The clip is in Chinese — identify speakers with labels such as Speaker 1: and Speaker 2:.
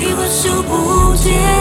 Speaker 1: 一把手不见